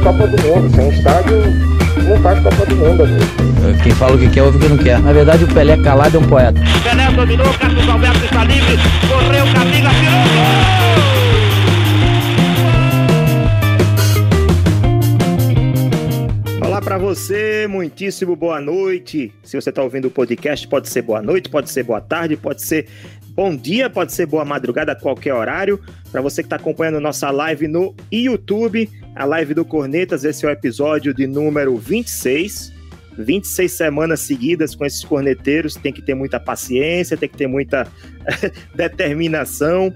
A Copa do Mundo. Sem estádio, não faz Copa do Mundo, amigo. Quem fala o que quer, ouve o que não quer. Na verdade, o Pelé calado é um poeta. Pelé dominou, Carlos Alberto está livre, correu, Camila, tirou gol! Olá para você, muitíssimo boa noite. Se você está ouvindo o podcast, pode ser boa noite, pode ser boa tarde, pode ser bom dia, pode ser boa madrugada a qualquer horário. Para você que está acompanhando nossa live no YouTube, a live do Cornetas, esse é o episódio de número 26. 26 semanas seguidas com esses corneteiros, tem que ter muita paciência, tem que ter muita determinação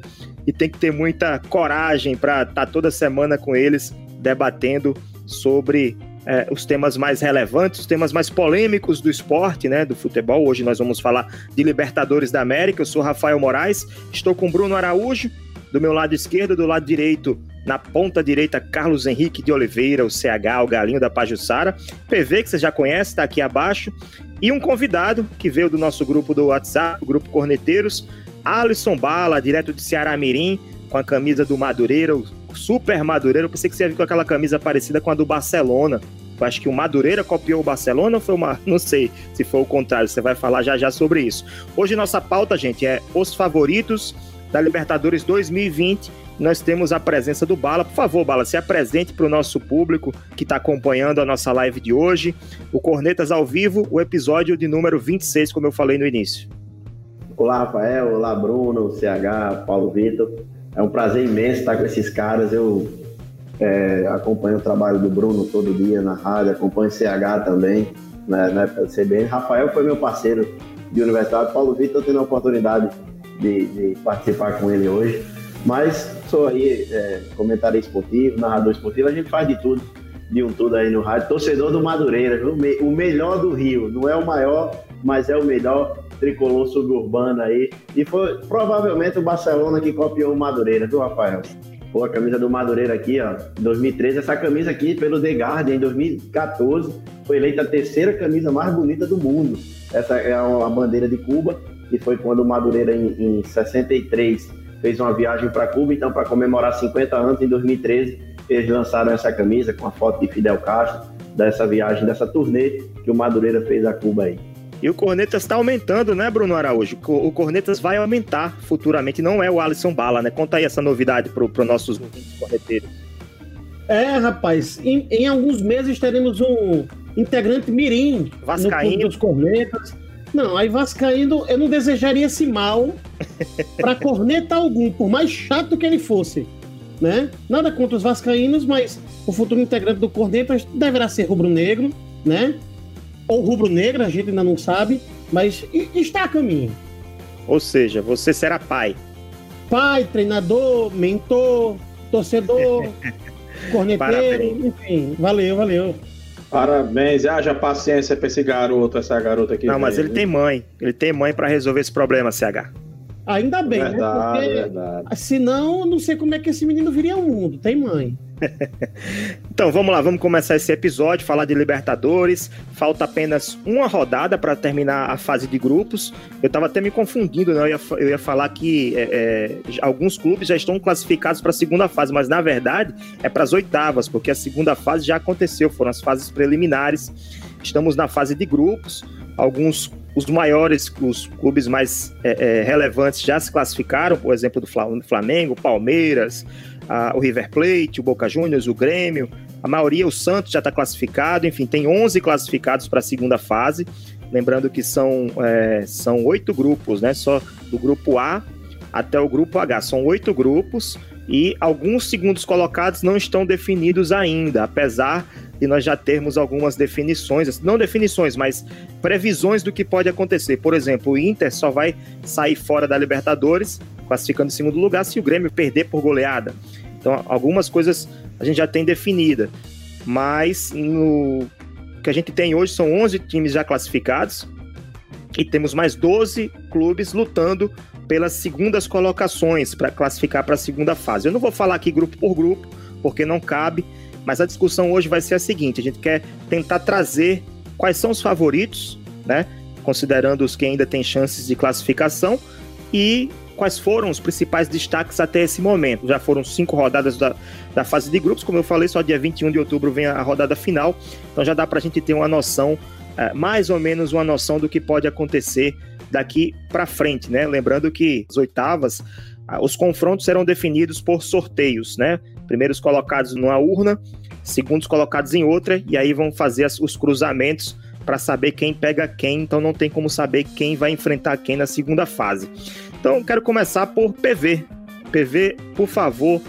e tem que ter muita coragem para estar tá toda semana com eles debatendo sobre é, os temas mais relevantes, os temas mais polêmicos do esporte, né, do futebol. Hoje nós vamos falar de Libertadores da América. Eu sou Rafael Moraes, estou com Bruno Araújo, do meu lado esquerdo, do lado direito, na ponta direita, Carlos Henrique de Oliveira, o CH, o galinho da Pajussara. PV, que você já conhece, está aqui abaixo. E um convidado que veio do nosso grupo do WhatsApp, o grupo Corneteiros, Alisson Bala, direto de Ceará Mirim, com a camisa do Madureira, o super Madureira. Eu pensei que você ia vir com aquela camisa parecida com a do Barcelona. Eu acho que o Madureira copiou o Barcelona ou foi uma. Não sei se foi o contrário, você vai falar já já sobre isso. Hoje nossa pauta, gente, é os favoritos da Libertadores 2020. Nós temos a presença do Bala. Por favor, Bala, se apresente para o nosso público que está acompanhando a nossa live de hoje. O Cornetas ao vivo, o episódio de número 26, como eu falei no início. Olá, Rafael. Olá, Bruno, CH, Paulo Vitor. É um prazer imenso estar com esses caras. Eu é, acompanho o trabalho do Bruno todo dia na rádio, acompanho o CH também, né, época CBN. Rafael foi meu parceiro de universidade. Paulo Vitor, tendo a oportunidade de, de, participar com ele hoje. Mas sou aí é, comentarista esportivo, narrador esportivo, a gente faz de tudo, de um tudo aí no rádio. Torcedor do Madureira, viu? o melhor do Rio. Não é o maior, mas é o melhor tricolor suburbano aí. E foi provavelmente o Barcelona que copiou o Madureira, viu, Rafael? Pô, a camisa do Madureira aqui, ó, 2013. Essa camisa aqui, pelo The Guardian, em 2014, foi eleita a terceira camisa mais bonita do mundo. Essa é a bandeira de Cuba, que foi quando o Madureira, em, em 63, fez uma viagem para Cuba. Então, para comemorar 50 anos, em 2013, eles lançaram essa camisa com a foto de Fidel Castro, dessa viagem, dessa turnê que o Madureira fez a Cuba aí. E o Cornetas está aumentando, né, Bruno Araújo? O Cornetas vai aumentar futuramente, não é o Alisson Bala, né? Conta aí essa novidade para os nossos corneteiros. É, rapaz, em, em, alguns meses teremos um integrante mirim Vascaíno. no dos Cornetas. Não, aí Vascaíno, eu não desejaria esse mal para corneta algum, por mais chato que ele fosse. Né? Nada contra os vascaínos, mas o futuro integrante do Cornetas deverá ser rubro-negro, né? ou rubro-negra, a gente ainda não sabe, mas está a caminho. Ou seja, você será pai. Pai, treinador, mentor, torcedor, corneteiro, Parabéns. enfim, valeu, valeu. Parabéns, haja paciência para esse garoto, essa garota aqui. Não, mas ele tem mãe, ele tem mãe para resolver esse problema, CH. Ainda bem, né? verdade, né? Porque verdade. senão, não sei como é que esse menino viria ao mundo. Tem mãe. então vamos lá, vamos começar esse episódio, falar de Libertadores. Falta apenas uma rodada para terminar a fase de grupos. Eu estava até me confundindo, né? Eu ia, eu ia falar que é, é, alguns clubes já estão classificados para a segunda fase, mas na verdade é para as oitavas, porque a segunda fase já aconteceu, foram as fases preliminares. Estamos na fase de grupos. Alguns os maiores, os clubes mais é, é relevantes já se classificaram, por exemplo, do Flamengo, Palmeiras, a, o River Plate, o Boca Juniors, o Grêmio, a maioria, o Santos já está classificado, enfim, tem 11 classificados para a segunda fase. Lembrando que são, é, são oito grupos, né? Só do grupo A até o grupo H. São oito grupos e alguns segundos colocados não estão definidos ainda, apesar de nós já termos algumas definições, não definições, mas previsões do que pode acontecer. Por exemplo, o Inter só vai sair fora da Libertadores classificando em segundo lugar se o Grêmio perder por goleada. Então, algumas coisas a gente já tem definida, mas no que a gente tem hoje são 11 times já classificados e temos mais 12 clubes lutando pelas segundas colocações para classificar para a segunda fase. Eu não vou falar aqui grupo por grupo, porque não cabe, mas a discussão hoje vai ser a seguinte: a gente quer tentar trazer quais são os favoritos, né? Considerando os que ainda têm chances de classificação, e quais foram os principais destaques até esse momento. Já foram cinco rodadas da, da fase de grupos, como eu falei, só dia 21 de outubro vem a rodada final, então já dá para a gente ter uma noção, é, mais ou menos uma noção do que pode acontecer daqui para frente, né? Lembrando que as oitavas, os confrontos serão definidos por sorteios, né? Primeiros colocados numa urna, segundos colocados em outra, e aí vão fazer os cruzamentos para saber quem pega quem, então não tem como saber quem vai enfrentar quem na segunda fase. Então quero começar por PV. PV, por favor,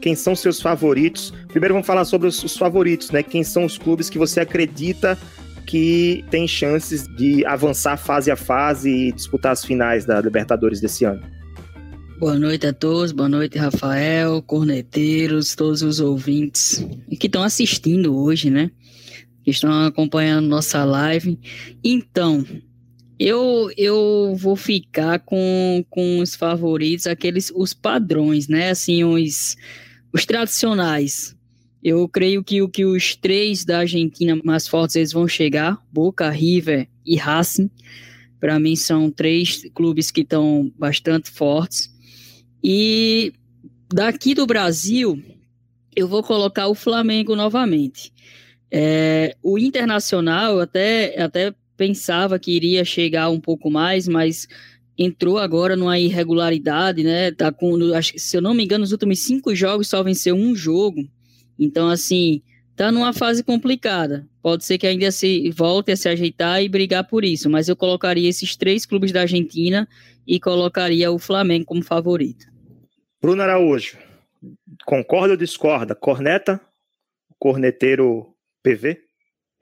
quem são seus favoritos? Primeiro vamos falar sobre os, os favoritos, né? Quem são os clubes que você acredita que tem chances de avançar fase a fase e disputar as finais da Libertadores desse ano? Boa noite a todos, boa noite, Rafael, corneteiros, todos os ouvintes que estão assistindo hoje, né? Que estão acompanhando nossa live. Então, eu, eu vou ficar com, com os favoritos, aqueles, os padrões, né? Assim, os, os tradicionais. Eu creio que, que os três da Argentina mais fortes eles vão chegar: Boca, River e Racing. Para mim, são três clubes que estão bastante fortes. E daqui do Brasil, eu vou colocar o Flamengo novamente. É, o Internacional até, até pensava que iria chegar um pouco mais, mas entrou agora numa irregularidade, né? Tá com, se eu não me engano, nos últimos cinco jogos só venceu um jogo. Então, assim, tá numa fase complicada. Pode ser que ainda se volte a se ajeitar e brigar por isso, mas eu colocaria esses três clubes da Argentina e colocaria o Flamengo como favorito. Bruno Araújo, concorda ou discorda? Corneta? Corneteiro PV?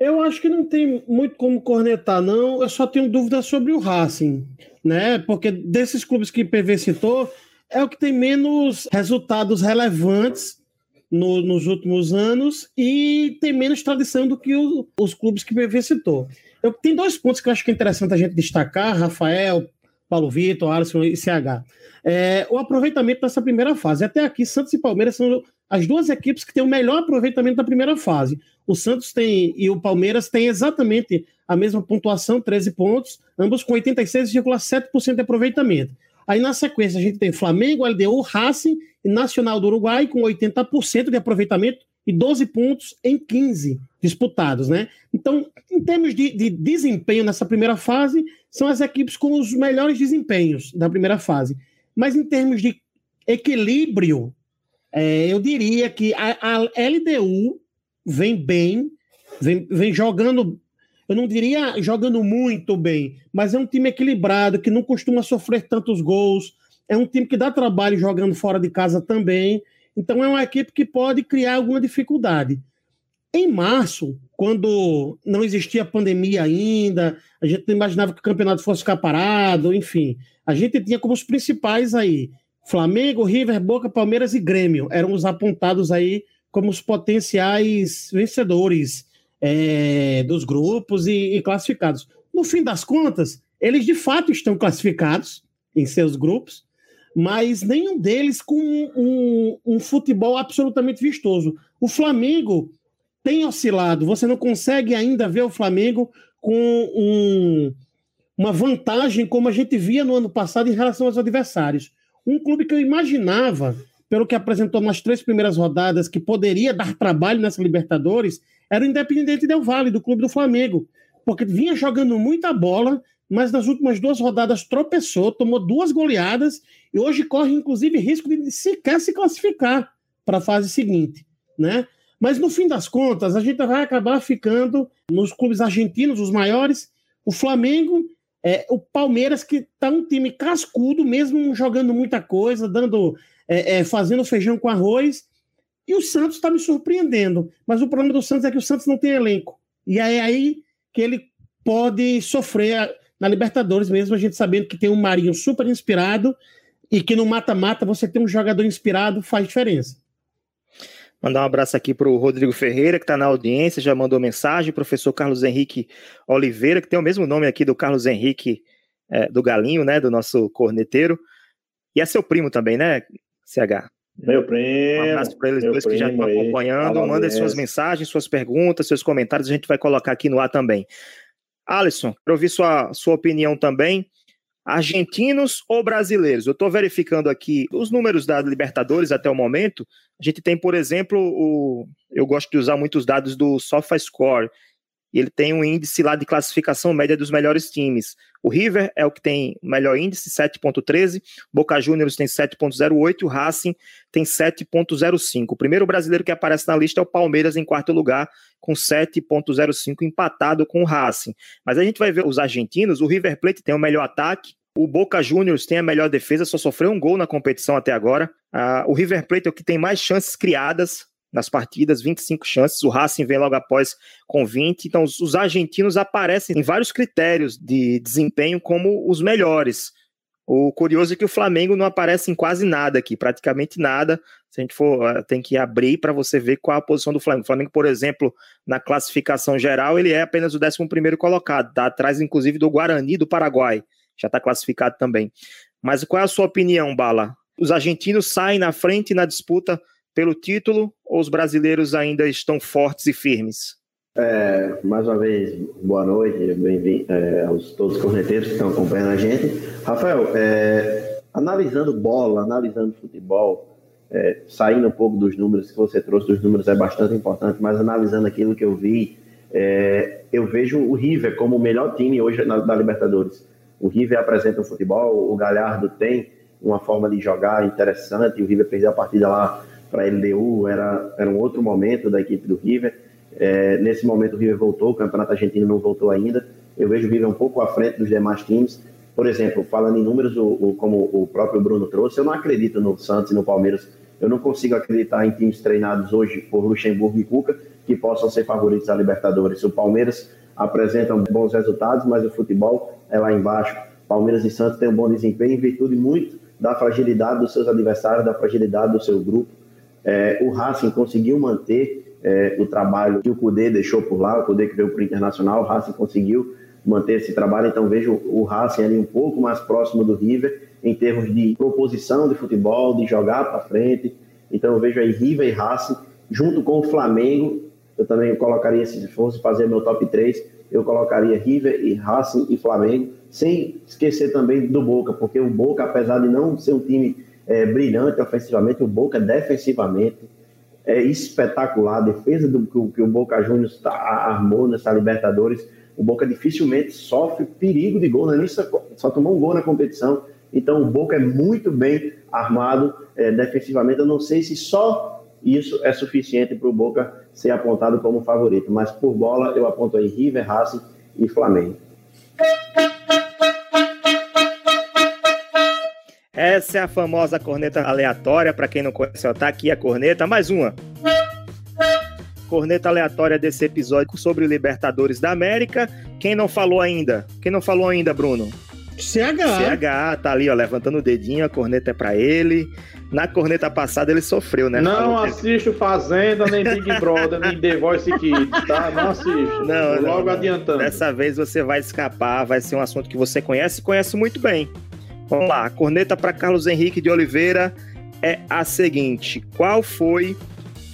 Eu acho que não tem muito como cornetar, não. Eu só tenho dúvidas sobre o Racing, né? Porque desses clubes que PV citou, é o que tem menos resultados relevantes no, nos últimos anos e tem menos tradição do que o, os clubes que PV citou. Eu, tem dois pontos que eu acho que é interessante a gente destacar, Rafael, Paulo Vitor, Alisson e CH. É, o aproveitamento dessa primeira fase. Até aqui, Santos e Palmeiras são as duas equipes que têm o melhor aproveitamento da primeira fase. O Santos tem e o Palmeiras têm exatamente a mesma pontuação, 13 pontos, ambos com 86,7% de aproveitamento. Aí na sequência a gente tem Flamengo, LDU, Racing e Nacional do Uruguai com 80% de aproveitamento e 12 pontos em 15 disputados, né? Então, em termos de, de, desempenho nessa primeira fase, são as equipes com os melhores desempenhos da primeira fase. Mas em termos de equilíbrio, é, eu diria que a, a, LDU vem bem, vem, vem jogando, eu não diria jogando muito bem, mas é um time equilibrado, que não costuma sofrer tantos gols, é um time que dá trabalho jogando fora de casa também, então é uma equipe que pode criar alguma dificuldade. Em março, quando não existia pandemia ainda, a gente não imaginava que o campeonato fosse ficar parado, enfim, a gente tinha como os principais aí Flamengo, River, Boca, Palmeiras e Grêmio eram os apontados aí como os potenciais vencedores é, dos grupos e, e classificados. No fim das contas, eles de fato estão classificados em seus grupos, mas nenhum deles com um, um, um, futebol absolutamente vistoso. O Flamengo tem oscilado, você não consegue ainda ver o Flamengo com um, uma vantagem como a gente via no ano passado em relação aos adversários. Um clube que eu imaginava, pelo que apresentou nas três primeiras rodadas, que poderia dar trabalho nessa Libertadores, era o Independente Del Valle, do clube do Flamengo. Porque vinha jogando muita bola, mas nas últimas duas rodadas tropeçou, tomou duas goleadas e hoje corre, inclusive, risco de sequer se classificar para a fase seguinte, né? Mas no fim das contas, a gente vai acabar ficando nos clubes argentinos, os maiores, o Flamengo é, o Palmeiras, que tá um time cascudo, mesmo jogando muita coisa, dando, é, é, fazendo feijão com arroz. E o Santos está me surpreendendo. Mas o problema do Santos é que o Santos não tem elenco. E é aí que ele pode sofrer na Libertadores, mesmo a gente sabendo que tem um Marinho super inspirado e que no mata-mata você ter um jogador inspirado faz diferença. Mandar um abraço aqui para o Rodrigo Ferreira, que está na audiência, já mandou mensagem. Professor Carlos Henrique Oliveira, que tem o mesmo nome aqui do Carlos Henrique é, do Galinho, né? Do nosso corneteiro. E é seu primo também, né, CH? Meu primo. Um abraço para eles dois que já estão acompanhando. Mandem suas mensagens, suas perguntas, seus comentários, a gente vai colocar aqui no ar também. Alisson, quero ouvir sua, sua opinião também. Argentinos ou brasileiros? Eu estou verificando aqui os números da Libertadores até o momento. A gente tem, por exemplo, o, eu gosto de usar muitos dados do SofaScore, e ele tem um índice lá de classificação média dos melhores times. O River é o que tem o melhor índice, 7.13, Boca Juniors tem 7.08, o Racing tem 7.05. O primeiro brasileiro que aparece na lista é o Palmeiras em quarto lugar, com 7.05, empatado com o Racing. Mas a gente vai ver os argentinos, o River Plate tem o melhor ataque, o Boca Juniors tem a melhor defesa, só sofreu um gol na competição até agora. Uh, o River Plate é o que tem mais chances criadas, nas partidas, 25 chances. O Racing vem logo após com 20. Então, os, os argentinos aparecem em vários critérios de desempenho como os melhores. O curioso é que o Flamengo não aparece em quase nada aqui, praticamente nada. Se a gente for, eh, tem que abrir para você ver qual a posição do Flamengo. O Flamengo, por exemplo, na classificação geral, ele é apenas o 11 colocado, está atrás, inclusive, do Guarani do Paraguai. Já está classificado também. Mas qual é a sua opinião, Bala? Os argentinos saem na frente na disputa pelo título ou os brasileiros ainda estão fortes e firmes? É, mais uma vez, boa noite, bem-vindo é, aos todos os corneteiros que estão acompanhando a gente. Rafael, é, analisando bola, analisando futebol, é, saindo um pouco dos números que você trouxe, dos números é bastante importante, mas analisando aquilo que eu vi, é, eu vejo o River como o melhor time hoje na, da Libertadores. O River apresenta o futebol, o Galhardo tem uma forma de jogar interessante, o River perdeu a partida lá para a LDU, era, era um outro momento da equipe do River. É, nesse momento o River voltou, o Campeonato Argentino não voltou ainda. Eu vejo o River um pouco à frente dos demais times. Por exemplo, falando em números, o, o, como o próprio Bruno trouxe, eu não acredito no Santos e no Palmeiras. Eu não consigo acreditar em times treinados hoje por Luxemburgo e Cuca que possam ser favoritos à Libertadores. O Palmeiras apresenta bons resultados, mas o futebol é lá embaixo. Palmeiras e Santos têm um bom desempenho em virtude muito da fragilidade dos seus adversários, da fragilidade do seu grupo. É, o Racing conseguiu manter é, o trabalho que o Cudê deixou por lá, o Cudê que veio para o Internacional, o Racing conseguiu manter esse trabalho, então vejo o Racing ali um pouco mais próximo do River em termos de proposição de futebol, de jogar para frente. Então eu vejo aí River e Racing junto com o Flamengo. Eu também colocaria, se fosse fazer meu top 3, eu colocaria River e Racing e Flamengo, sem esquecer também do Boca, porque o Boca, apesar de não ser um time é, brilhante ofensivamente, o Boca defensivamente é espetacular. A defesa do que, que o Boca Juniors tá, armou nessa Libertadores, o Boca dificilmente sofre perigo de gol, né? só, só tomou um gol na competição. Então o Boca é muito bem armado é, defensivamente. Eu não sei se só isso é suficiente para o Boca ser apontado como favorito, mas por bola eu aponto aí River, Racing e Flamengo. Essa é a famosa corneta aleatória. Para quem não conhece, tá aqui a corneta. Mais uma. Corneta aleatória desse episódio sobre Libertadores da América. Quem não falou ainda? Quem não falou ainda, Bruno? CH. CH, tá ali, ó, levantando o dedinho, a corneta é pra ele. Na corneta passada ele sofreu, né? Não Falou assisto Fazenda, nem Big Brother, nem The Voice Kids, tá? Não assisto. Não, logo não, adiantando. Dessa vez você vai escapar, vai ser um assunto que você conhece e conhece muito bem. Vamos lá, a corneta para Carlos Henrique de Oliveira é a seguinte: qual foi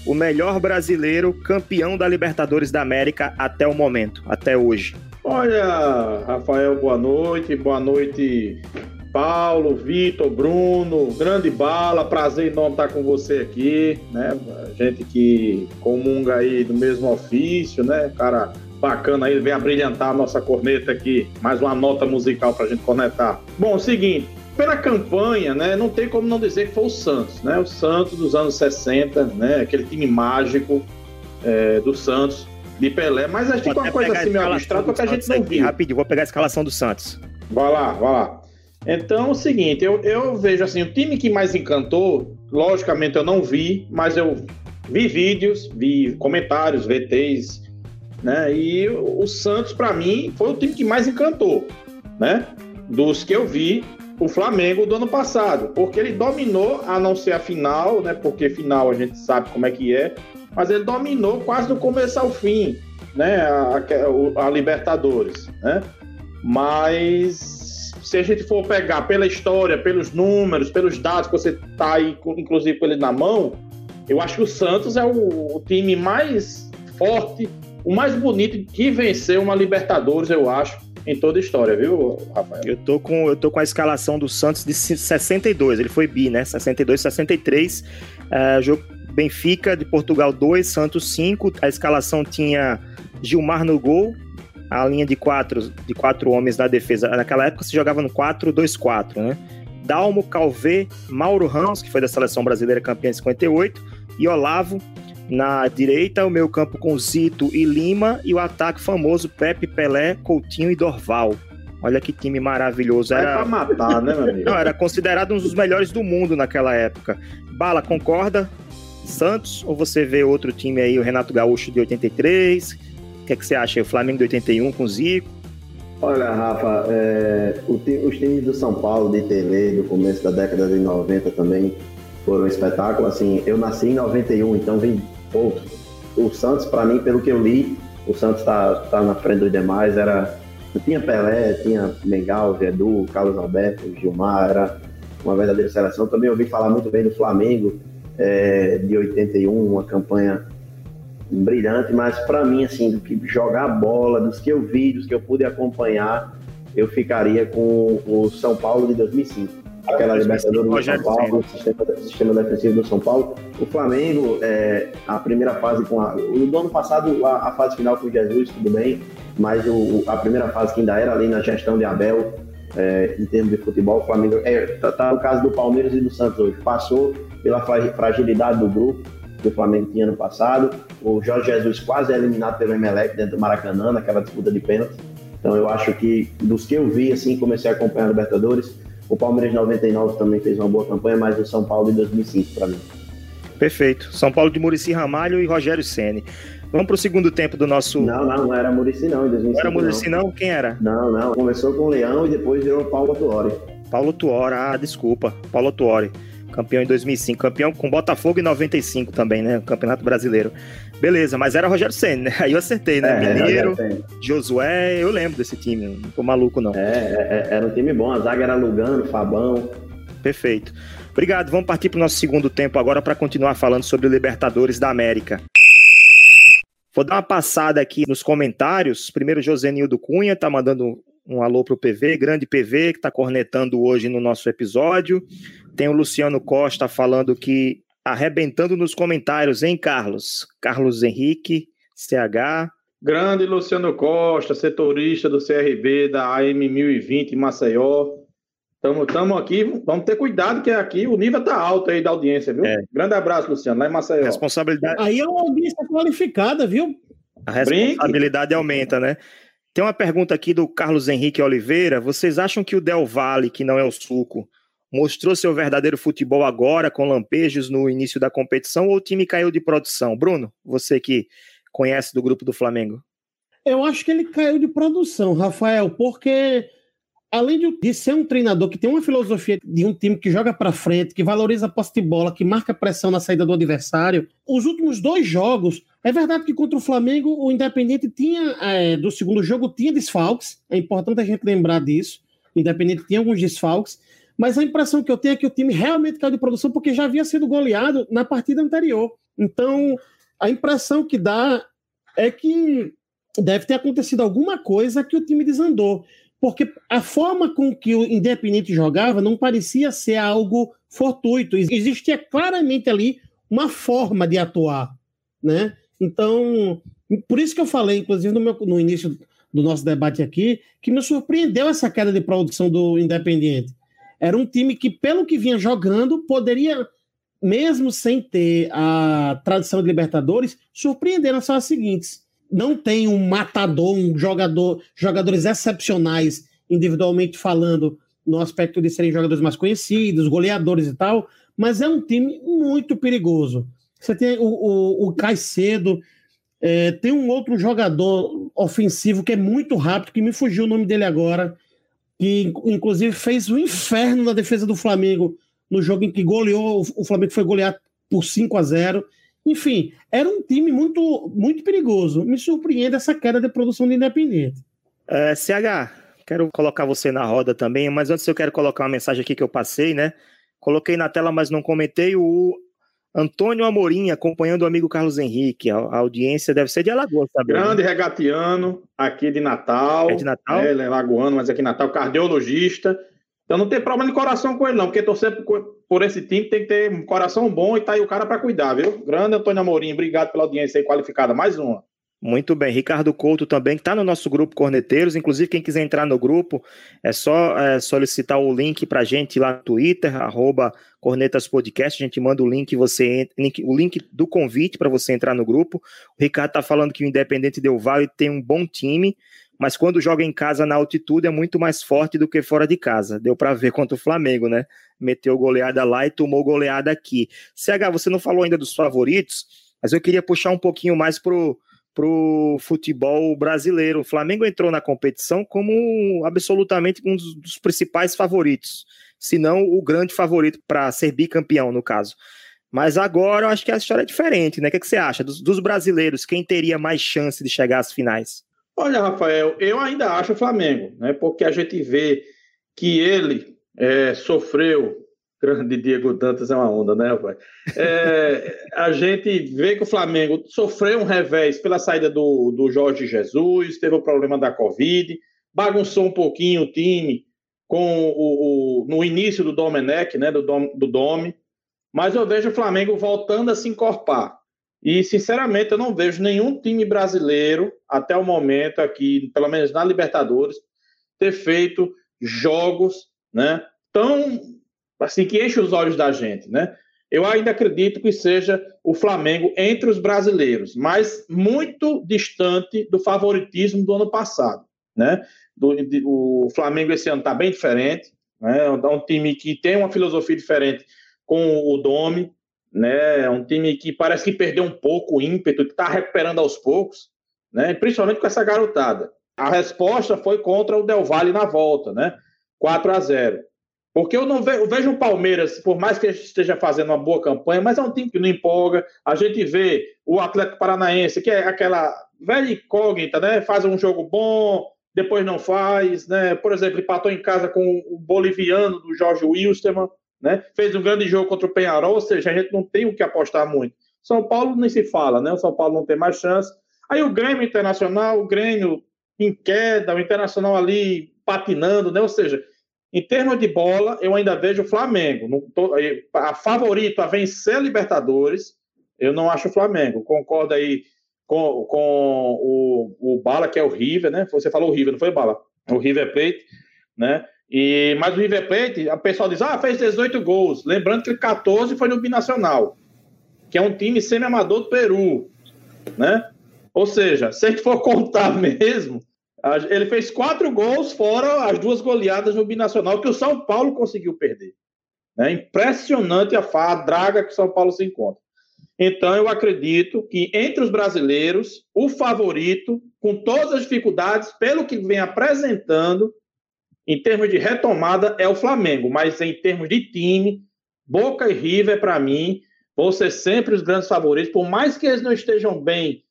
o melhor brasileiro campeão da Libertadores da América até o momento, até hoje? Olha, Rafael, boa noite. Boa noite, Paulo, Vitor, Bruno, grande bala, prazer enorme estar com você aqui, né? Gente que comunga aí do mesmo ofício, né? Cara bacana aí, vem abrilhantar a nossa corneta aqui. Mais uma nota musical pra gente conectar. Bom, o seguinte, pela campanha, né, não tem como não dizer que foi o Santos, né? O Santos dos anos 60, né? Aquele time mágico é, do Santos, de Pelé. Mas acho que uma coisa assim meio abstrata porque a gente não viu. Rapidinho, vou pegar a escalação do Santos. Vai lá, vai lá. Então, é o seguinte, eu, eu vejo assim, o time que mais encantou, logicamente eu não vi, mas eu vi vídeos, vi comentários, VTs, né? E o Santos, para mim, foi o time que mais encantou, né? Dos que eu vi, o Flamengo do ano passado, porque ele dominou, a não ser a final, né? Porque final a gente sabe como é que é, mas ele dominou quase do começo ao fim, né? A, a, a Libertadores, né? Mas se a gente for pegar pela história, pelos números, pelos dados que você tá aí, inclusive com ele na mão, eu acho que o Santos é o, o time mais forte o mais bonito que venceu uma Libertadores, eu acho, em toda a história, viu, Rafael? Eu tô com, eu tô com a escalação do Santos de 62, ele foi bi, né? 62, 63. Uh, jogo Benfica de Portugal 2, Santos 5. A escalação tinha Gilmar no gol, a linha de quatro, de quatro homens na defesa. Naquela época se jogava no 4-2-4, né? Dalmo, Calvé, Mauro Ramos, que foi da seleção brasileira campeã em 58, e Olavo na direita, o meio campo com Zito e Lima, e o ataque famoso Pepe, Pelé, Coutinho e Dorval. Olha que time maravilhoso. Era... É pra matar, né, meu amigo? Não, era considerado um dos melhores do mundo naquela época. Bala, concorda? Santos? Ou você vê outro time aí, o Renato Gaúcho de 83? O que, é que você acha? O Flamengo de 81 com Zico? Olha, Rafa, é, os times do São Paulo, de Tele, do começo da década de 90 também, foram um espetáculo. Assim, eu nasci em 91, então vim poucos. O Santos, para mim, pelo que eu li, o Santos está tá na frente dos demais. Era, tinha Pelé, tinha Mengal, Edu, Carlos Alberto, Gilmar, era uma verdadeira seleção. Também ouvi falar muito bem do Flamengo, é, de 81, uma campanha brilhante, mas para mim, assim, do que jogar bola, dos que eu vi, dos que eu pude acompanhar, eu ficaria com o São Paulo de 2005 aquela Libertadores do São Paulo, o sistema, sistema, defensivo do São Paulo. O Flamengo, é, a primeira fase com a. O do ano passado, a, a fase final com o Jesus, tudo bem, mas o, a primeira fase que ainda era ali na gestão de Abel, é, em termos de futebol, o Flamengo. É, tá, tá no caso do Palmeiras e do Santos hoje. Passou pela fragilidade do grupo que o Flamengo tinha ano passado. O Jorge Jesus quase é eliminado pelo Emelec dentro do Maracanã, naquela disputa de pênalti. Então eu acho que dos que eu vi, assim, comecei a acompanhar a Libertadores, o Palmeiras de 99 também fez uma boa campanha, mas o São Paulo de 2005 para mim. Perfeito. São Paulo de Murici Ramalho e Rogério Ceni. Vamos para o segundo tempo do nosso. Não, não, não era Murici não, em 2005. Não era Murici não. não? Quem era? Não, não. Começou com o Leão e depois virou Paulo Tuori. Paulo Tuori, ah, desculpa. Paulo Tuori. Campeão em 2005. Campeão com Botafogo em 95 também, né? Campeonato Brasileiro. Beleza, mas era Rogério Senna, né? Aí eu acertei, né? É, Mineiro, Josué, eu lembro desse time, não tô maluco não. É, é, é, era um time bom, a zaga era Lugano, Fabão. Perfeito. Obrigado, vamos partir para o nosso segundo tempo agora para continuar falando sobre Libertadores da América. Vou dar uma passada aqui nos comentários. Primeiro, José Nildo Cunha tá mandando um alô pro PV, grande PV, que tá cornetando hoje no nosso episódio. Tem o Luciano Costa falando que arrebentando nos comentários, hein, Carlos? Carlos Henrique, CH. Grande Luciano Costa, setorista do CRB da AM 1020 em Maceió. Estamos aqui, vamos ter cuidado que aqui o nível tá alto aí da audiência, viu? É. Grande abraço, Luciano, lá em Maceió. Responsabilidade. Aí é uma audiência qualificada, viu? A responsabilidade Brinque. aumenta, né? Tem uma pergunta aqui do Carlos Henrique Oliveira. Vocês acham que o Del Valle, que não é o suco, mostrou seu verdadeiro futebol agora, com lampejos no início da competição, ou o time caiu de produção? Bruno, você que conhece do grupo do Flamengo. Eu acho que ele caiu de produção, Rafael, porque além de, ser um treinador que tem uma filosofia de um time que joga para frente, que valoriza a posse de bola, que marca pressão na saída do adversário, os últimos dois jogos, é verdade que contra o Flamengo o Independente tinha, é, do segundo jogo, tinha desfalques, é importante a gente lembrar disso, o Independente tinha alguns desfalques, mas a impressão que eu tenho é que o time realmente caiu de produção porque já havia sido goleado na partida anterior. Então, a impressão que dá é que deve ter acontecido alguma coisa que o time desandou. Porque a forma com que o Independente jogava não parecia ser algo fortuito. Existia claramente ali uma forma de atuar, né? Então, por isso que eu falei, inclusive no, meu, no início do nosso debate aqui, que me surpreendeu essa queda de produção do Independente. Era um time que, pelo que vinha jogando, poderia, mesmo sem ter a tradição de Libertadores, surpreender nas fases seguintes. Não tem um matador, um jogador, jogadores excepcionais, individualmente falando, no aspecto de serem jogadores mais conhecidos, goleadores e tal, mas é um time muito perigoso. Você tem o, o, o Caicedo, é, tem um outro jogador ofensivo que é muito rápido, que me fugiu o nome dele agora, que inclusive fez o um inferno na defesa do Flamengo no jogo em que goleou, o Flamengo foi goleado por 5 a 0 Enfim, era um time muito, muito perigoso. Me surpreende essa queda de produção do Independente. É, CH, quero colocar você na roda também, mas antes eu quero colocar uma mensagem aqui que eu passei, né? Coloquei na tela, mas não comentei. O Antônio Amorim acompanhando o amigo Carlos Henrique. A, a audiência deve ser de Alagoas, sabe? Grande regatiano, aqui de Natal. É de Natal? É, ele é lagoano, mas aqui em Natal, cardiologista. Então não tem problema de coração com ele, não, porque torcer por, por esse time tem que ter um coração bom e tá aí o cara para cuidar, viu? Grande Antônio Amorim, obrigado pela audiência aí qualificada. Mais uma. Muito bem, Ricardo Couto também, que está no nosso grupo Corneteiros. Inclusive, quem quiser entrar no grupo, é só é, solicitar o link para a gente lá no Twitter, arroba Cornetas Podcast. A gente manda o link, você link, o link do convite para você entrar no grupo. O Ricardo está falando que o Independente Del Vale tem um bom time, mas quando joga em casa na altitude é muito mais forte do que fora de casa. Deu para ver contra o Flamengo, né? Meteu goleada lá e tomou goleada aqui. CH, você não falou ainda dos favoritos, mas eu queria puxar um pouquinho mais pro para o futebol brasileiro. O Flamengo entrou na competição como absolutamente um dos, dos principais favoritos, se não o grande favorito para ser bicampeão, no caso. Mas agora eu acho que a história é diferente, né? O que, é que você acha? Dos, dos, brasileiros, quem teria mais chance de chegar às finais? Olha, Rafael, eu ainda acho o Flamengo, né? Porque a gente vê que ele é, sofreu grande Diego Dantas é uma onda, né, pai? É, a gente vê que o Flamengo sofreu um revés pela saída do, do Jorge Jesus, teve o problema da Covid, bagunçou um pouquinho o time com o, o no início do Domenech, né, do, Dom, do Dome, mas eu vejo o Flamengo voltando a se encorpar. E, sinceramente, eu não vejo nenhum time brasileiro, até o momento aqui, pelo menos na Libertadores, ter feito jogos né, tão assim que enche os olhos da gente, né? Eu ainda acredito que seja o Flamengo entre os brasileiros, mas muito distante do favoritismo do ano passado, né? Do, de, o Flamengo esse ano está bem diferente, né? É um time que tem uma filosofia diferente com o Domi, né? É um time que parece que perdeu um pouco o ímpeto, que está recuperando aos poucos, né? Principalmente com essa garotada. A resposta foi contra o Del Valle na volta, né? 4 a 0. Porque eu não vejo, eu vejo o Palmeiras, por mais que esteja fazendo uma boa campanha, mas é um time que não empolga. A gente vê o Atlético Paranaense, que é aquela velha incógnita, né? Faz um jogo bom, depois não faz, né? Por exemplo, empatou em casa com o boliviano do Jorge Wilstermann, né? Fez um grande jogo contra o Penharol, ou seja, a gente não tem o que apostar muito. São Paulo nem se fala, né? O São Paulo não tem mais chance. Aí o Grêmio Internacional, o Grêmio em queda, o Internacional ali patinando, né? Ou seja, em termos de bola, eu ainda vejo o Flamengo. a favorito a vencer a Libertadores, eu não acho o Flamengo. Concordo aí com, com o, o Bala, que é o River, né? Você falou o River, não foi Bala? O River Plate, né? E, mas o River Plate, o pessoal diz, ah, fez 18 gols. Lembrando que 14 foi no Binacional, que é um time semi-amador do Peru, né? Ou seja, se a gente for contar mesmo, ele fez quatro gols, fora as duas goleadas no Binacional, que o São Paulo conseguiu perder. É impressionante a, a draga que o São Paulo se encontra. Então, eu acredito que entre os brasileiros, o favorito, com todas as dificuldades, pelo que vem apresentando, em termos de retomada, é o Flamengo. Mas em termos de time, Boca e River, para mim, vão ser sempre os grandes favoritos. Por mais que eles não estejam bem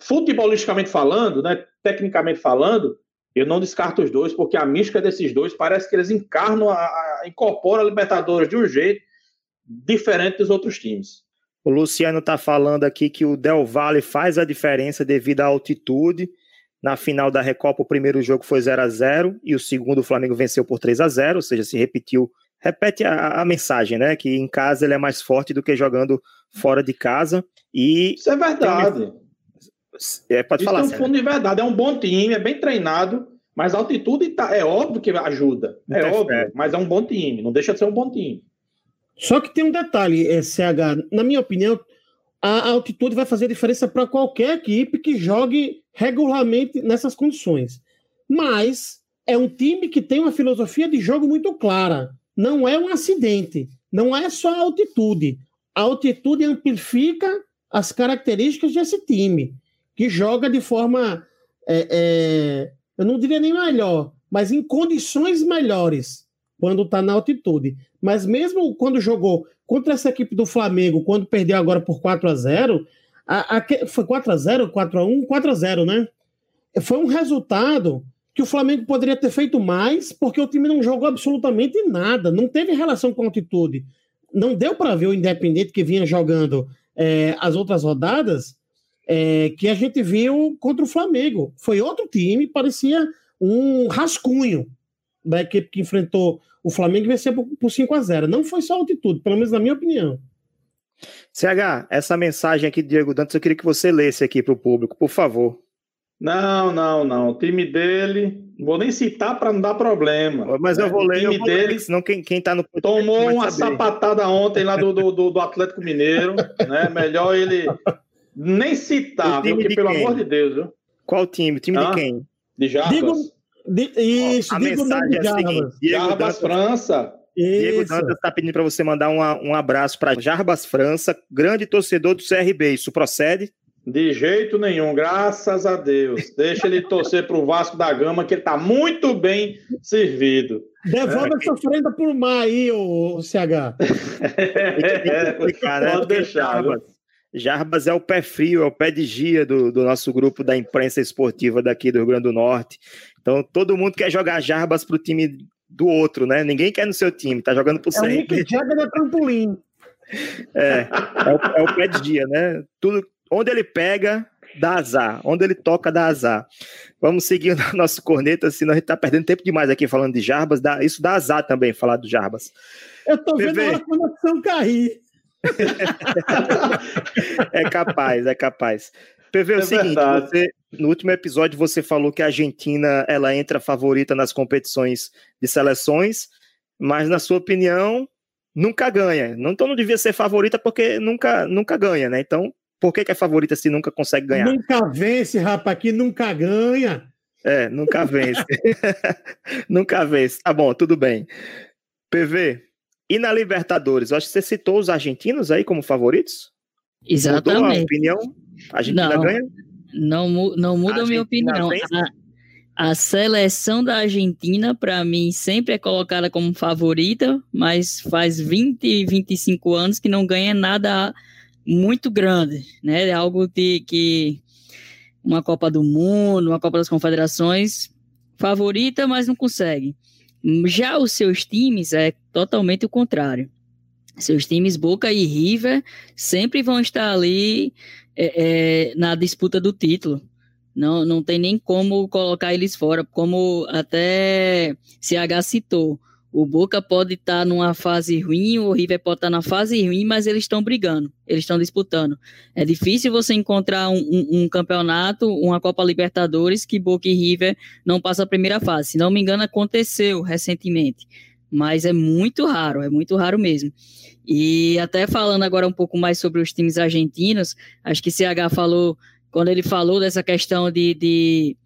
futebolisticamente falando, né, tecnicamente falando, eu não descarto os dois, porque a mística desses dois parece que eles encarnam, a, a, incorporam a Libertadores de um jeito diferente dos outros times. O Luciano está falando aqui que o Del Valle faz a diferença devido à altitude. Na final da Recopa, o primeiro jogo foi 0 a 0 e o segundo o Flamengo venceu por 3 a 0 ou seja, se repetiu. Repete a, a mensagem, né? Que em casa ele é mais forte do que jogando fora de casa. E Isso é verdade. É, pode Isso falar. Tem um fundo de verdade. É um bom time, é bem treinado, mas a altitude tá, é óbvio que ajuda. É óbvio, mas é um bom time. Não deixa de ser um bom time. Só que tem um detalhe, CH. Na minha opinião, a altitude vai fazer diferença para qualquer equipe que jogue regularmente nessas condições. Mas é um time que tem uma filosofia de jogo muito clara. Não é um acidente. Não é só a altitude. A altitude amplifica as características desse time que joga de forma, é, é, eu não diria nem melhor, mas em condições melhores quando está na altitude. Mas mesmo quando jogou contra essa equipe do Flamengo, quando perdeu agora por 4 a 0 a, a, foi 4 a 0 4 a 1 4 a 0 né? Foi um resultado que o Flamengo poderia ter feito mais, porque o time não jogou absolutamente nada, não teve relação com a altitude. não deu para ver o Independente que vinha jogando é, as outras rodadas é, que a gente viu contra o Flamengo. Foi outro time, parecia um rascunho da equipe que enfrentou o Flamengo e venceu por, por 5 a 0 Não foi só altitude, pelo menos na minha opinião. CH, essa mensagem aqui de Diego Dantas, eu queria que você lesse aqui para o público, por favor. Não, não, não. O time dele, não vou nem citar para não dar problema. Mas eu vou ler. O time vou dele, ler, senão quem, quem tá no tomou uma saber. sapatada ontem lá do, do, do, Atlético Mineiro, né? Melhor ele nem citar? Porque, pelo quem? amor de Deus, viu? Qual time? O time ah, de quem? De Jarbas. Digo, de, isso, a mensagem é a seguinte: Diego Jarbas, Dantas, França. Diego Dantas está pedindo para você mandar um, um abraço para Jarbas França, grande torcedor do CRB. Isso procede? De jeito nenhum, graças a Deus. Deixa ele torcer para o Vasco da Gama, que ele está muito bem servido. Devolve é. essa ofrenda por mar aí, o CH. É, Pode deixar. Jarbas. Jarbas é o pé frio, é o pé de gia do, do nosso grupo da imprensa esportiva daqui do Rio Grande do Norte. Então, todo mundo quer jogar Jarbas pro time do outro, né? Ninguém quer no seu time, tá jogando pro é. É o Nick Jagger da trampolim. É, é o, é o pé de dia, né? Tudo, onde ele pega, dá azar. Onde ele toca, dá azar. Vamos seguir o nosso corneta, senão a gente tá perdendo tempo demais aqui falando de Jarbas. Dá, isso dá azar também, falar do Jarbas. Eu tô vendo PV. a conexão cair. é capaz, é capaz. PV, é, o seguinte, você, no último episódio você falou que a Argentina ela entra favorita nas competições de seleções, mas na sua opinião nunca ganha. Não, então não devia ser favorita porque nunca, nunca ganha, né? Então por que, que é favorita se nunca consegue ganhar? Nunca vence, rapaz, aqui nunca ganha. É, nunca vence. nunca vence. Tá bom, tudo bem. PV, e na Libertadores? Eu acho que você citou os argentinos aí como favoritos? Exatamente. Mudou a opinião? A Argentina não, ganha? Não, não muda a, minha opinião. A, a, seleção da Argentina, para mim, sempre é colocada como favorita, mas faz 20, 25 anos que não ganha nada muito grande, né? É algo de, que uma Copa do Mundo, uma Copa das Confederações, favorita, mas não consegue. Já os seus times é totalmente o contrário. Seus times Boca e River sempre vão estar ali é, é, na disputa do título. Não, não tem nem como colocar eles fora, como até CH citou. O Boca pode estar tá numa fase ruim, o River pode estar tá na fase ruim, mas eles estão brigando, eles estão disputando. É difícil você encontrar um, um, um, campeonato, uma Copa Libertadores, que Boca e River não passam a primeira fase. Se não me engano, aconteceu recentemente, mas é muito raro, é muito raro mesmo. E até falando agora um pouco mais sobre os times argentinos, acho que CH falou, quando ele falou dessa questão de, de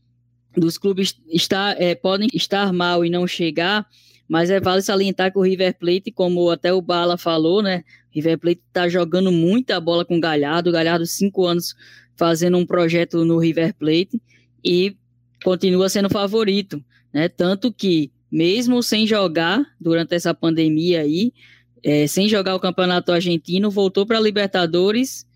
dos clubes estar, é, podem estar mal e não chegar mas é vale salientar que o River Plate, como até o Bala falou, né? River Plate tá jogando muita bola com o Galhardo. O Galhardo, cinco anos fazendo um projeto no River Plate e continua sendo favorito, né? Tanto que, mesmo sem jogar durante essa pandemia aí, é, sem jogar o Campeonato Argentino, voltou para a Libertadores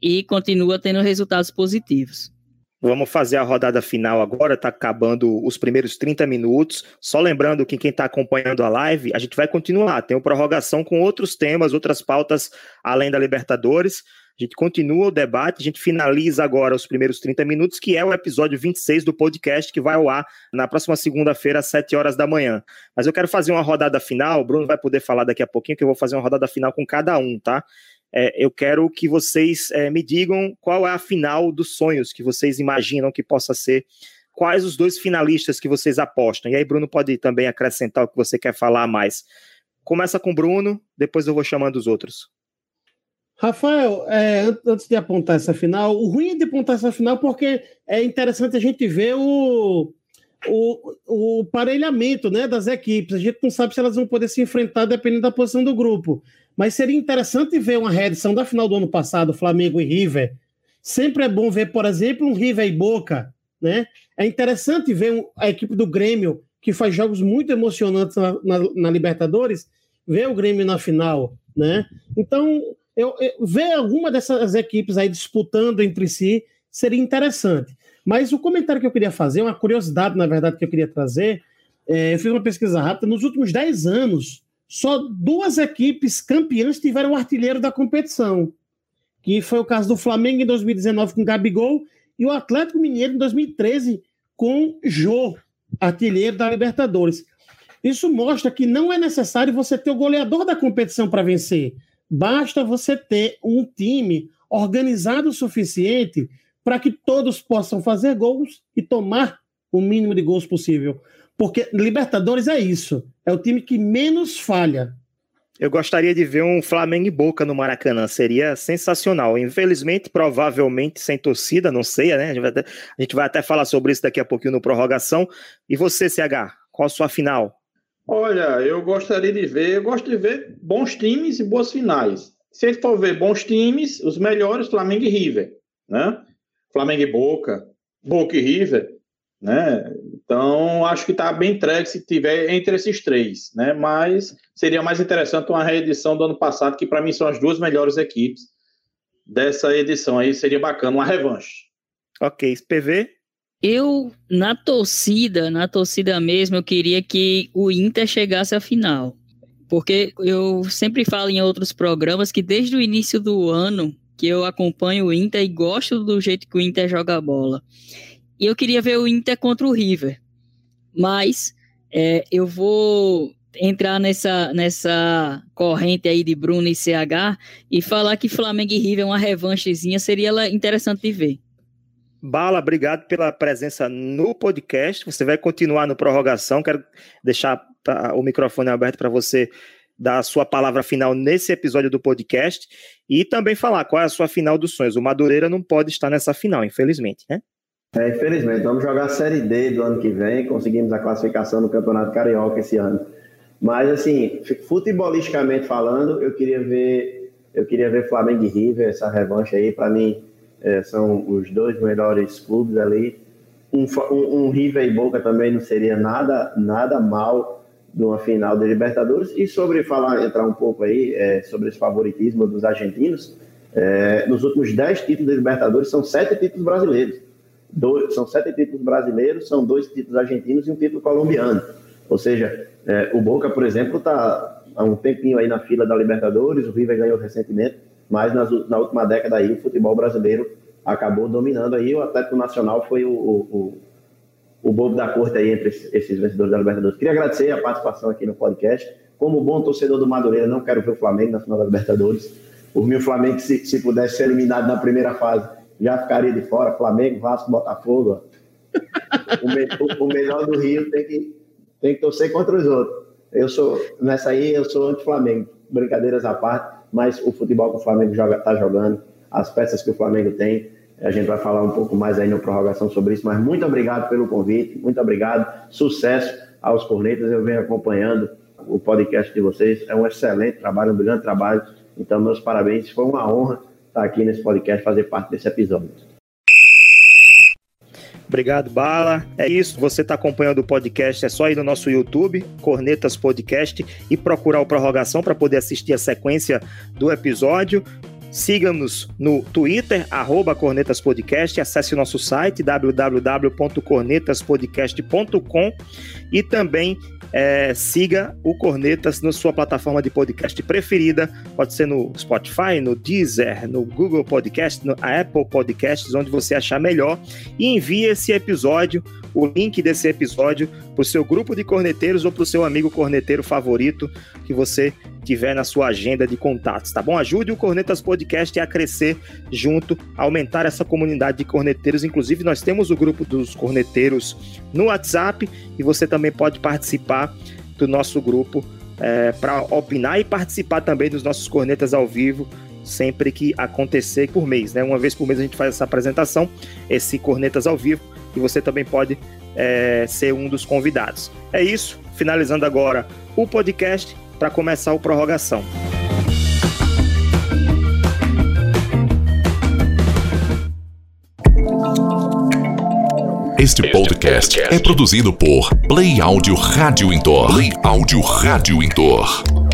e continua tendo resultados positivos. Vamos fazer a rodada final agora, está acabando os primeiros 30 minutos. Só lembrando que quem está acompanhando a live, a gente vai continuar. Tem uma prorrogação com outros temas, outras pautas além da Libertadores. A gente continua o debate, a gente finaliza agora os primeiros 30 minutos, que é o episódio 26 do podcast, que vai ao ar na próxima segunda-feira, às 7 horas da manhã. Mas eu quero fazer uma rodada final, o Bruno vai poder falar daqui a pouquinho, que eu vou fazer uma rodada final com cada um, tá? É, eu quero que vocês é, me digam qual é a final dos sonhos que vocês imaginam que possa ser. Quais os dois finalistas que vocês apostam? E aí, Bruno pode também acrescentar o que você quer falar mais. Começa com o Bruno, depois eu vou chamando os outros. Rafael, é, antes de apontar essa final, o ruim é de apontar essa final porque é interessante a gente ver o, o, o parelhamento né, das equipes. A gente não sabe se elas vão poder se enfrentar dependendo da posição do grupo. Mas seria interessante ver uma reedição da final do ano passado, Flamengo e River. Sempre é bom ver, por exemplo, um River e Boca. Né? É interessante ver a equipe do Grêmio, que faz jogos muito emocionantes na, na, na Libertadores, ver o Grêmio na final. Né? Então, eu, eu, ver alguma dessas equipes aí disputando entre si seria interessante. Mas o comentário que eu queria fazer, uma curiosidade, na verdade, que eu queria trazer, é, eu fiz uma pesquisa rápida. Nos últimos 10 anos, só duas equipes campeãs tiveram artilheiro da competição, que foi o caso do Flamengo em 2019 com Gabigol e o Atlético Mineiro em 2013 com Jô, artilheiro da Libertadores. Isso mostra que não é necessário você ter o goleador da competição para vencer. Basta você ter um time organizado o suficiente para que todos possam fazer gols e tomar o mínimo de gols possível. Porque Libertadores é isso. É o time que menos falha. Eu gostaria de ver um Flamengo e Boca no Maracanã, seria sensacional. Infelizmente, provavelmente sem torcida, não sei, né? A gente, até, a gente vai até falar sobre isso daqui a pouquinho no prorrogação. E você, CH, qual a sua final? Olha, eu gostaria de ver, eu gosto de ver bons times e boas finais. Se ele for ver bons times, os melhores, Flamengo e River, né? Flamengo e Boca, Boca e River, né? Então, acho que está bem entregue se tiver entre esses três, né? Mas seria mais interessante uma reedição do ano passado, que para mim são as duas melhores equipes dessa edição aí, seria bacana, uma revanche. Ok, PV? Eu, na torcida, na torcida mesmo, eu queria que o Inter chegasse à final. Porque eu sempre falo em outros programas que desde o início do ano que eu acompanho o Inter e gosto do jeito que o Inter joga a bola. E eu queria ver o Inter contra o River. Mas é, eu vou entrar nessa, nessa corrente aí de Bruno e CH e falar que Flamengo e River é uma revanchezinha seria interessante de ver. Bala, obrigado pela presença no podcast. Você vai continuar no prorrogação. Quero deixar o microfone aberto para você dar a sua palavra final nesse episódio do podcast e também falar qual é a sua final dos sonhos. O Madureira não pode estar nessa final, infelizmente, né? É, infelizmente, vamos jogar a Série D do ano que vem. Conseguimos a classificação no Campeonato Carioca esse ano. Mas, assim, futebolisticamente falando, eu queria ver, eu queria ver Flamengo e River, essa revanche aí. Para mim, é, são os dois melhores clubes ali. Um, um, um, River e Boca também não seria nada, nada mal de uma final da Libertadores. E sobre falar, entrar um pouco aí é, sobre esse favoritismo dos argentinos, é, nos últimos dez títulos da Libertadores são sete títulos brasileiros. Dois, são sete títulos brasileiros, são dois títulos argentinos e um título colombiano. Ou seja, é, o Boca, por exemplo, está há um tempinho aí na fila da Libertadores, o River ganhou recentemente, mas nas, na última década aí o futebol brasileiro acabou dominando aí, o Atlético Nacional foi o, o, o bobo da corte aí entre esses vencedores da Libertadores. Queria agradecer a participação aqui no podcast. Como bom torcedor do Madureira, não quero ver o Flamengo na final da Libertadores. Por mim, o Flamengo, se, se pudesse ser eliminado na primeira fase, já ficaria de fora. Flamengo, Vasco, Botafogo. O, me, o, o, melhor do Rio tem que, tem que torcer contra os outros. Eu sou, nessa aí, eu sou anti-Flamengo. Brincadeiras à parte, mas o futebol que o Flamengo joga, tá jogando, as peças que o Flamengo tem, a gente vai falar um pouco mais aí na prorrogação sobre isso, mas muito obrigado pelo convite, muito obrigado, sucesso aos cornetas, eu venho acompanhando o podcast de vocês, é um excelente trabalho, um brilhante trabalho, então meus parabéns, foi uma honra estar aqui nesse podcast, fazer parte desse episódio. Obrigado, Bala. É isso. Você está acompanhando o podcast, é só ir no nosso YouTube, Cornetas Podcast, e procurar o Prorrogação para poder assistir a sequência do episódio. Siga-nos no Twitter, arroba Cornetas Podcast, acesse nosso site www.cornetaspodcast.com e também é, siga o Cornetas na sua plataforma de podcast preferida, pode ser no Spotify, no Deezer, no Google Podcast, no Apple Podcasts, onde você achar melhor, e envie esse episódio, o link desse episódio, para o seu grupo de corneteiros ou para o seu amigo corneteiro favorito que você tiver na sua agenda de contatos, tá bom? Ajude o Cornetas Podcast a crescer junto, a aumentar essa comunidade de corneteiros. Inclusive, nós temos o grupo dos corneteiros no WhatsApp e você também pode participar do nosso grupo é, para opinar e participar também dos nossos cornetas ao vivo sempre que acontecer por mês, né? Uma vez por mês a gente faz essa apresentação, esse Cornetas ao vivo, e você também pode é, ser um dos convidados. É isso, finalizando agora o podcast para começar o prorrogação. Este podcast é produzido por Play Áudio Rádio Intor. Play Áudio Rádio Intor.